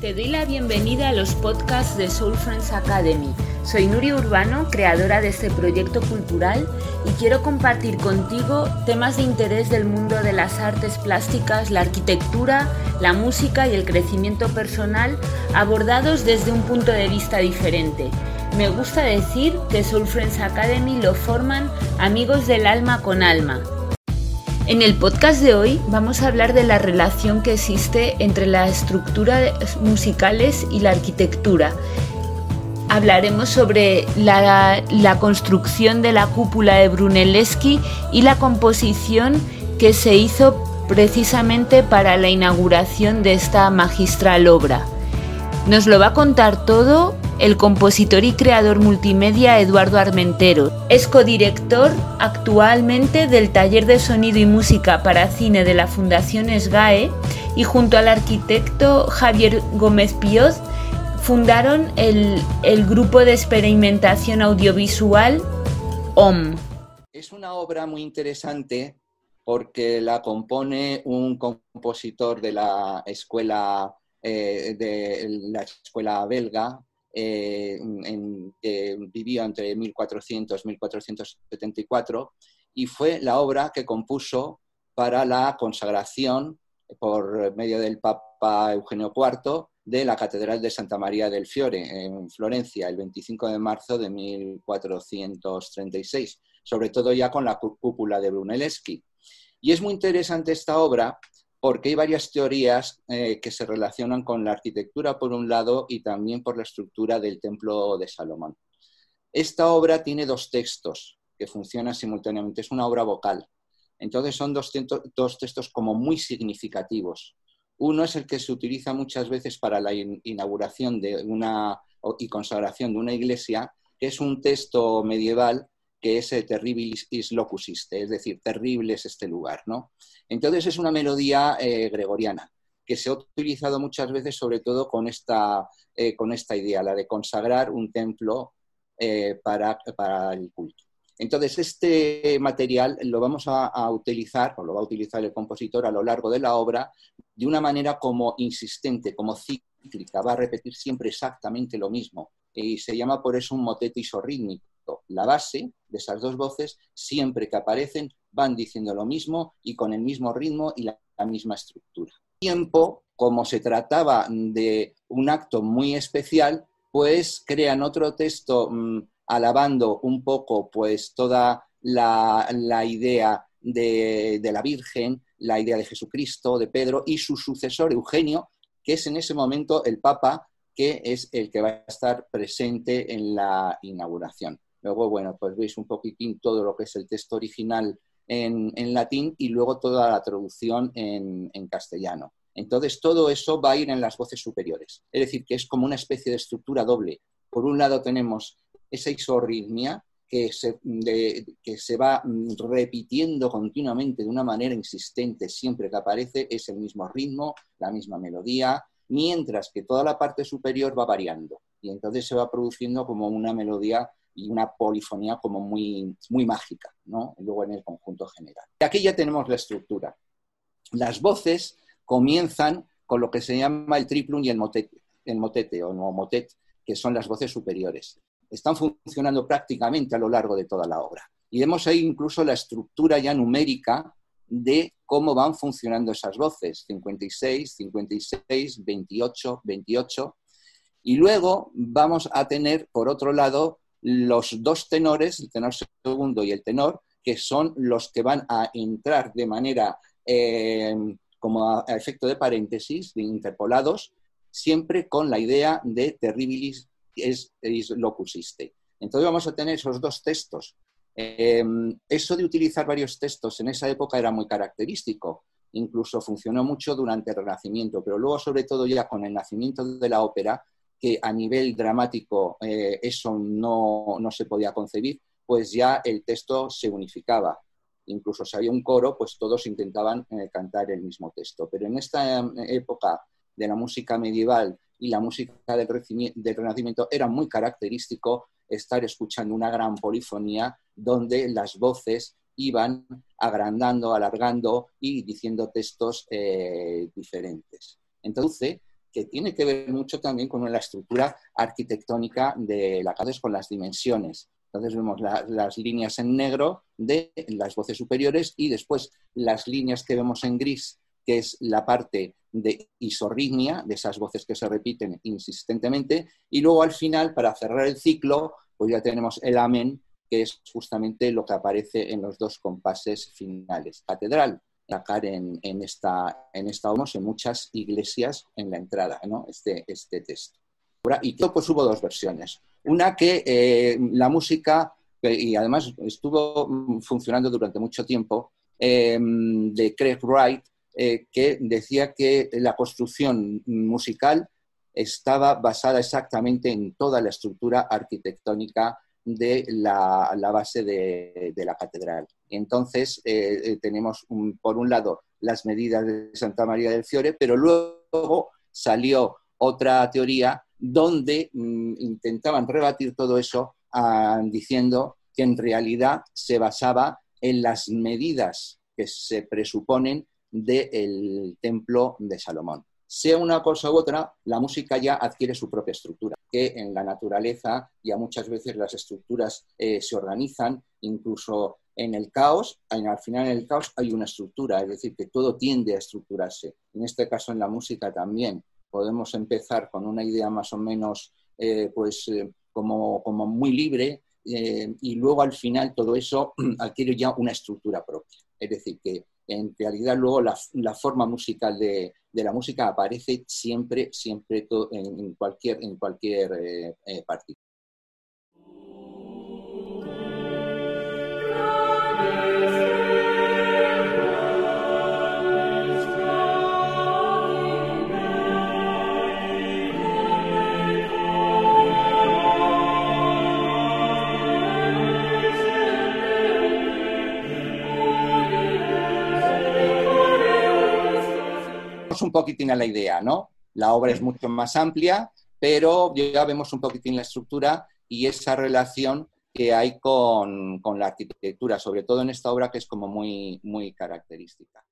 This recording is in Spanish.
Te doy la bienvenida a los podcasts de Soul Friends Academy. Soy Nuria Urbano, creadora de este proyecto cultural y quiero compartir contigo temas de interés del mundo de las artes plásticas, la arquitectura, la música y el crecimiento personal abordados desde un punto de vista diferente. Me gusta decir que Soul Friends Academy lo forman amigos del alma con alma, en el podcast de hoy vamos a hablar de la relación que existe entre las estructuras musicales y la arquitectura. Hablaremos sobre la, construcción de la cúpula de Brunelleschi y la composición que se hizo precisamente para la inauguración de esta magistral obra. Nos lo va a contar todo el compositor y creador multimedia Eduardo Armentero. Es codirector actualmente del Taller de Sonido y Música para Cine de la Fundación SGAE y junto al arquitecto Javier Gómez Pioz fundaron el, el grupo de experimentación audiovisual OM. Es una obra muy interesante porque la compone un compositor de la escuela, eh, de la escuela belga, eh, que vivió entre 1400 y 1474 y fue la obra que compuso para la consagración por medio del Papa Eugenio IV de la Catedral de Santa María del Fiore en Florencia el 25 de marzo de 1436, sobre todo ya con la cúpula de Brunelleschi. Y es muy interesante esta obra porque hay varias teorías eh, que se relacionan con la arquitectura por un lado y también por la estructura del templo de Salomón. Esta obra tiene dos textos que funcionan simultáneamente, es una obra vocal. Entonces son dos, textos como muy significativos. Uno es el que se utiliza muchas veces para la inauguración de una, y consagración de una iglesia, que es un texto medieval que es Terribilis is locusiste, es decir, terrible es este lugar, ¿no? Entonces es una melodía eh, gregoriana que se ha utilizado muchas veces, sobre todo con esta, eh, con esta idea, la de consagrar un templo eh, para, para, el culto. Entonces, este material lo vamos a, utilizar, o lo va a utilizar el compositor a lo largo de la obra, de una manera como insistente, como cíclica, va a repetir siempre exactamente lo mismo. Y se llama por eso un motete isorrítmico la base de esas dos voces, siempre que aparecen, van diciendo lo mismo y con el mismo ritmo y la, misma estructura. Tiempo, como se trataba de un acto muy especial, pues crean otro texto mm, alabando un poco pues toda la, idea de, de, la Virgen, la idea de Jesucristo, de Pedro y su sucesor Eugenio, que es en ese momento el Papa, que es el que va a estar presente en la inauguración. Luego, bueno, pues veis un poquitín todo lo que es el texto original en, latín y luego toda la traducción en, castellano. Entonces, todo eso va a ir en las voces superiores. Es decir, que es como una especie de estructura doble. Por un lado tenemos esa isorritmia que se, que se va repitiendo continuamente de una manera insistente siempre que aparece, es el mismo ritmo, la misma melodía, mientras que toda la parte superior va variando. Y entonces se va produciendo como una melodía y una polifonía como muy, muy mágica, ¿no? luego en el conjunto general. Y aquí ya tenemos la estructura. Las voces comienzan con lo que se llama el triplum y el motete, el motete o no motet, que son las voces superiores. Están funcionando prácticamente a lo largo de toda la obra. Y vemos ahí incluso la estructura ya numérica de cómo van funcionando esas voces, 56, 56, 28, 28. Y luego vamos a tener, por otro lado, los dos tenores, el tenor segundo y el tenor, que son los que van a entrar de manera eh, como a, efecto de paréntesis, de interpolados, siempre con la idea de terribilis es, locusiste. Entonces vamos a tener esos dos textos. Em, eso de utilizar varios textos en esa época era muy característico. Incluso funcionó mucho durante el Renacimiento, pero luego, sobre todo ya con el nacimiento de la ópera, que a nivel dramático eh, eso no, se podía concebir, pues ya el texto se unificaba. Incluso si había un coro, pues todos intentaban eh, cantar el mismo texto. Pero en esta eh, época de la música medieval y la música del Renacimiento era muy característico estar escuchando una gran polifonía donde las voces iban agrandando, alargando y diciendo textos diferentes. Entonces, que tiene que ver mucho también con la estructura arquitectónica de la casa, con las dimensiones. Entonces vemos las líneas en negro de las voces superiores y después las líneas que vemos en gris, que es la parte de isorritmia, de esas voces que se repiten insistentemente, y luego al final, para cerrar el ciclo, pues ya tenemos el amén, que es justamente lo que aparece en los dos compases finales. Catedral, sacar en, esta, en esta en muchas iglesias en la entrada, ¿no? este, este texto. Y pues hubo dos versiones. Una que eh, la música, y además estuvo funcionando durante mucho tiempo, eh, de Craig Wright, eh, que decía que la construcción musical estaba basada exactamente en toda la estructura arquitectónica de la, base de, la catedral. Entonces, eh, eh, tenemos por un lado las medidas de Santa María del Fiore, pero luego salió otra teoría donde mm, intentaban rebatir todo eso ah, diciendo que en realidad se basaba en las medidas que se presuponen del templo de Salomón sea una cosa u otra, la música ya adquiere su propia estructura, que en la naturaleza ya muchas veces las estructuras eh, se organizan, incluso en el caos, al final en el caos hay una estructura, es decir, que todo tiende a estructurarse. En este caso en la música también podemos empezar con una idea más o menos eh, pues, eh, como, como, muy libre y luego al final todo eso adquiere ya una estructura propia. Es decir, que en realidad luego la, forma musical de, la música aparece siempre, siempre en, cualquier, en cualquier eh, eh, un poquitín a la idea, ¿no? La obra es mucho más amplia, pero ya vemos un poquitín la estructura y esa relación que hay con, con, la arquitectura, sobre todo en esta obra que es como muy, muy característica.